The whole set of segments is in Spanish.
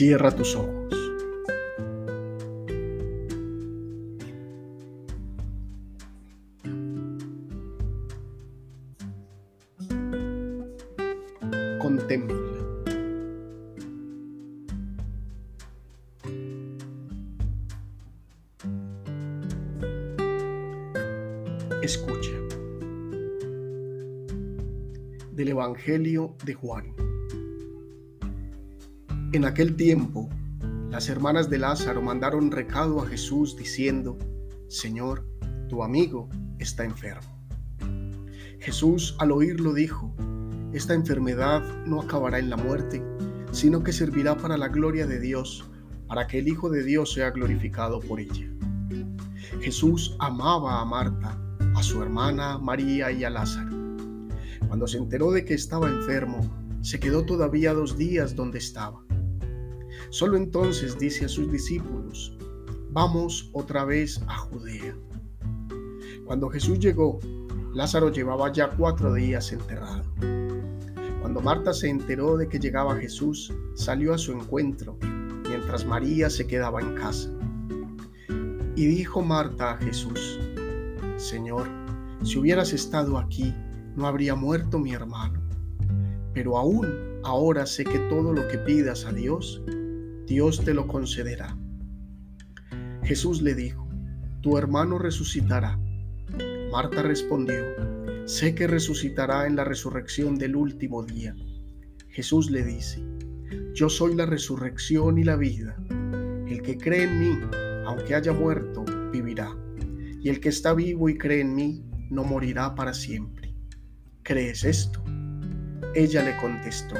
Cierra tus ojos. Contempla. Escucha. Del Evangelio de Juan. En aquel tiempo, las hermanas de Lázaro mandaron recado a Jesús diciendo, Señor, tu amigo está enfermo. Jesús al oírlo dijo, Esta enfermedad no acabará en la muerte, sino que servirá para la gloria de Dios, para que el Hijo de Dios sea glorificado por ella. Jesús amaba a Marta, a su hermana María y a Lázaro. Cuando se enteró de que estaba enfermo, se quedó todavía dos días donde estaba. Solo entonces dice a sus discípulos, vamos otra vez a Judea. Cuando Jesús llegó, Lázaro llevaba ya cuatro días enterrado. Cuando Marta se enteró de que llegaba Jesús, salió a su encuentro, mientras María se quedaba en casa. Y dijo Marta a Jesús, Señor, si hubieras estado aquí, no habría muerto mi hermano. Pero aún ahora sé que todo lo que pidas a Dios, Dios te lo concederá. Jesús le dijo, tu hermano resucitará. Marta respondió, sé que resucitará en la resurrección del último día. Jesús le dice, yo soy la resurrección y la vida. El que cree en mí, aunque haya muerto, vivirá. Y el que está vivo y cree en mí, no morirá para siempre. ¿Crees esto? Ella le contestó,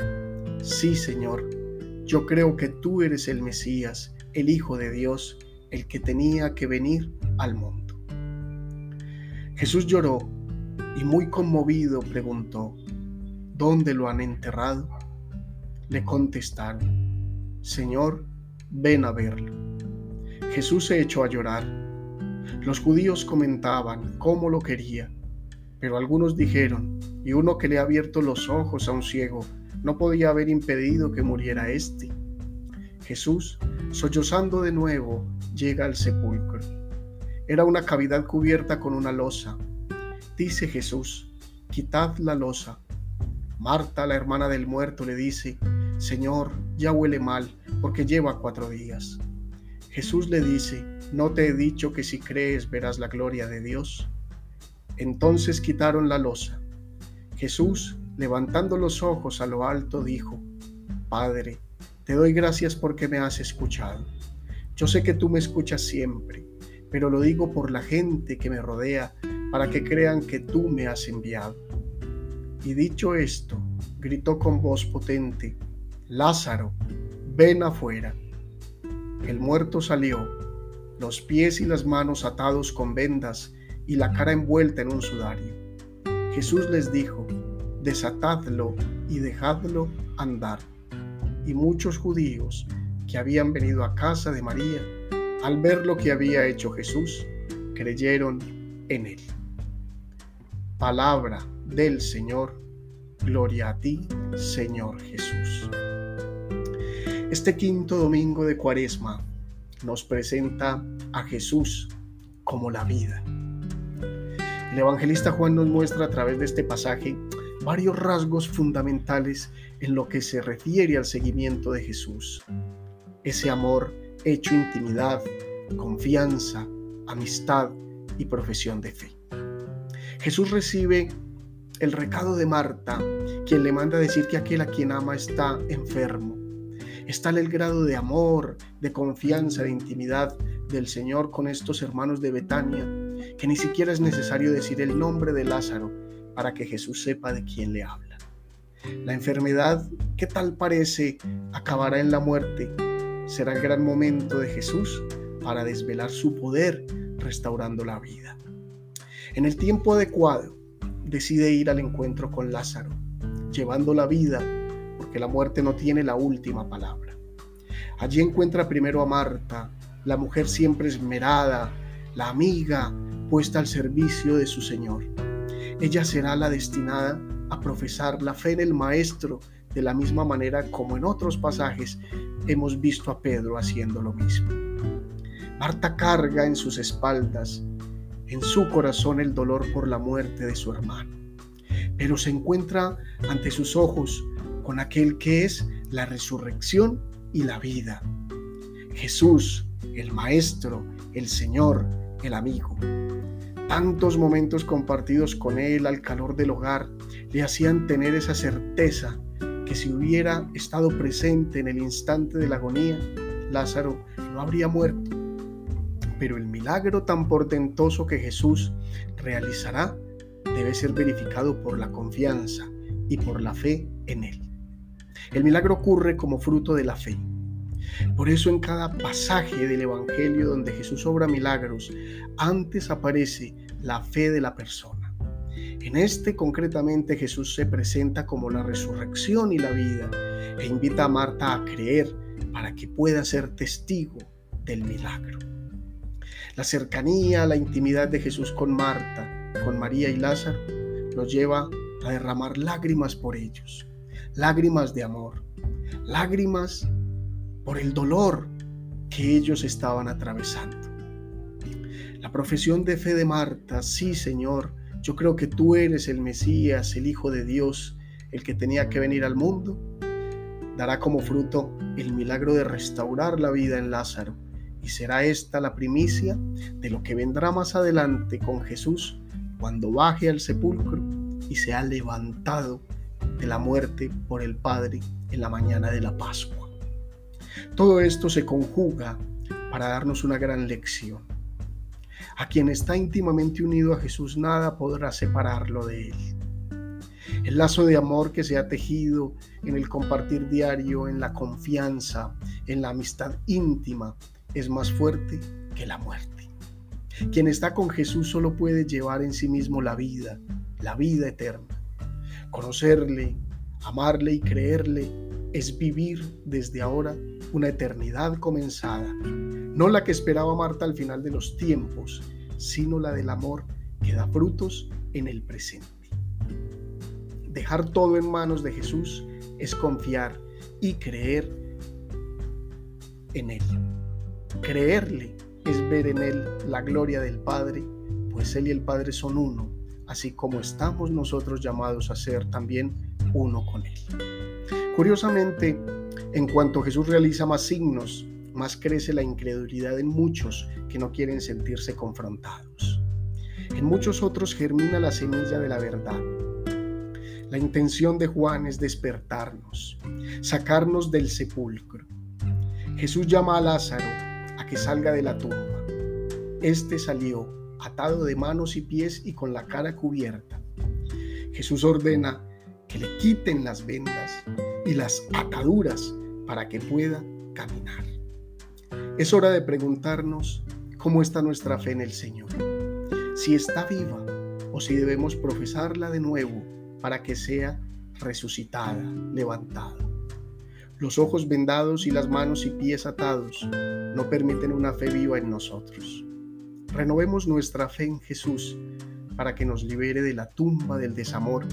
sí, Señor yo creo que tú eres el Mesías, el Hijo de Dios, el que tenía que venir al mundo. Jesús lloró y muy conmovido preguntó, ¿dónde lo han enterrado? Le contestaron, Señor, ven a verlo. Jesús se echó a llorar. Los judíos comentaban cómo lo quería, pero algunos dijeron, y uno que le ha abierto los ojos a un ciego, no podía haber impedido que muriera éste. Jesús, sollozando de nuevo, llega al sepulcro. Era una cavidad cubierta con una losa. Dice Jesús, quitad la losa. Marta, la hermana del muerto, le dice, Señor, ya huele mal, porque lleva cuatro días. Jesús le dice, ¿no te he dicho que si crees verás la gloria de Dios? Entonces quitaron la losa. Jesús, levantando los ojos a lo alto, dijo, Padre, te doy gracias porque me has escuchado. Yo sé que tú me escuchas siempre, pero lo digo por la gente que me rodea, para que crean que tú me has enviado. Y dicho esto, gritó con voz potente, Lázaro, ven afuera. El muerto salió, los pies y las manos atados con vendas y la cara envuelta en un sudario. Jesús les dijo, desatadlo y dejadlo andar. Y muchos judíos que habían venido a casa de María, al ver lo que había hecho Jesús, creyeron en él. Palabra del Señor, gloria a ti, Señor Jesús. Este quinto domingo de Cuaresma nos presenta a Jesús como la vida. El evangelista Juan nos muestra a través de este pasaje varios rasgos fundamentales en lo que se refiere al seguimiento de Jesús. Ese amor hecho intimidad, confianza, amistad y profesión de fe. Jesús recibe el recado de Marta, quien le manda decir que aquel a quien ama está enfermo. Está el grado de amor, de confianza, de intimidad del Señor con estos hermanos de Betania, que ni siquiera es necesario decir el nombre de Lázaro para que Jesús sepa de quién le habla. La enfermedad, que tal parece, acabará en la muerte, será el gran momento de Jesús para desvelar su poder restaurando la vida. En el tiempo adecuado, decide ir al encuentro con Lázaro, llevando la vida, porque la muerte no tiene la última palabra. Allí encuentra primero a Marta, la mujer siempre esmerada, la amiga puesta al servicio de su Señor. Ella será la destinada a profesar la fe en el Maestro de la misma manera como en otros pasajes hemos visto a Pedro haciendo lo mismo. Marta carga en sus espaldas, en su corazón el dolor por la muerte de su hermano, pero se encuentra ante sus ojos con aquel que es la resurrección y la vida. Jesús, el Maestro, el Señor, el amigo. Tantos momentos compartidos con Él al calor del hogar le hacían tener esa certeza que si hubiera estado presente en el instante de la agonía, Lázaro no habría muerto. Pero el milagro tan portentoso que Jesús realizará debe ser verificado por la confianza y por la fe en Él. El milagro ocurre como fruto de la fe. Por eso en cada pasaje del Evangelio donde Jesús obra milagros, antes aparece la fe de la persona. En este concretamente Jesús se presenta como la resurrección y la vida e invita a Marta a creer para que pueda ser testigo del milagro. La cercanía, la intimidad de Jesús con Marta, con María y Lázaro, nos lleva a derramar lágrimas por ellos, lágrimas de amor, lágrimas por el dolor que ellos estaban atravesando. La profesión de fe de Marta, sí Señor, yo creo que tú eres el Mesías, el Hijo de Dios, el que tenía que venir al mundo, dará como fruto el milagro de restaurar la vida en Lázaro. Y será esta la primicia de lo que vendrá más adelante con Jesús cuando baje al sepulcro y sea levantado de la muerte por el Padre en la mañana de la Pascua. Todo esto se conjuga para darnos una gran lección. A quien está íntimamente unido a Jesús nada podrá separarlo de Él. El lazo de amor que se ha tejido en el compartir diario, en la confianza, en la amistad íntima, es más fuerte que la muerte. Quien está con Jesús solo puede llevar en sí mismo la vida, la vida eterna. Conocerle, amarle y creerle es vivir desde ahora una eternidad comenzada, no la que esperaba Marta al final de los tiempos, sino la del amor que da frutos en el presente. Dejar todo en manos de Jesús es confiar y creer en Él. Creerle es ver en Él la gloria del Padre, pues Él y el Padre son uno, así como estamos nosotros llamados a ser también uno con Él. Curiosamente, en cuanto Jesús realiza más signos, más crece la incredulidad en muchos que no quieren sentirse confrontados. En muchos otros germina la semilla de la verdad. La intención de Juan es despertarnos, sacarnos del sepulcro. Jesús llama a Lázaro a que salga de la tumba. Este salió atado de manos y pies y con la cara cubierta. Jesús ordena que le quiten las vendas y las ataduras para que pueda caminar. Es hora de preguntarnos cómo está nuestra fe en el Señor, si está viva o si debemos profesarla de nuevo para que sea resucitada, levantada. Los ojos vendados y las manos y pies atados no permiten una fe viva en nosotros. Renovemos nuestra fe en Jesús para que nos libere de la tumba del desamor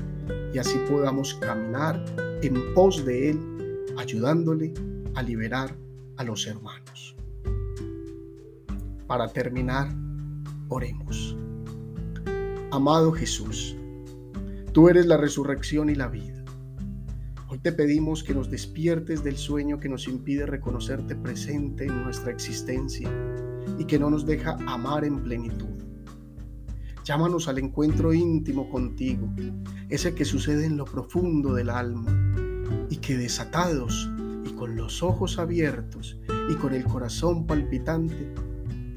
y así podamos caminar en pos de Él, ayudándole a liberar a los hermanos. Para terminar, oremos. Amado Jesús, tú eres la resurrección y la vida. Hoy te pedimos que nos despiertes del sueño que nos impide reconocerte presente en nuestra existencia y que no nos deja amar en plenitud. Llámanos al encuentro íntimo contigo, ese que sucede en lo profundo del alma, y que desatados y con los ojos abiertos y con el corazón palpitante,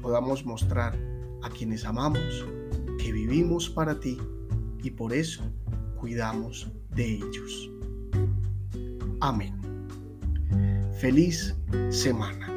podamos mostrar a quienes amamos que vivimos para ti y por eso cuidamos de ellos. Amén. Feliz semana.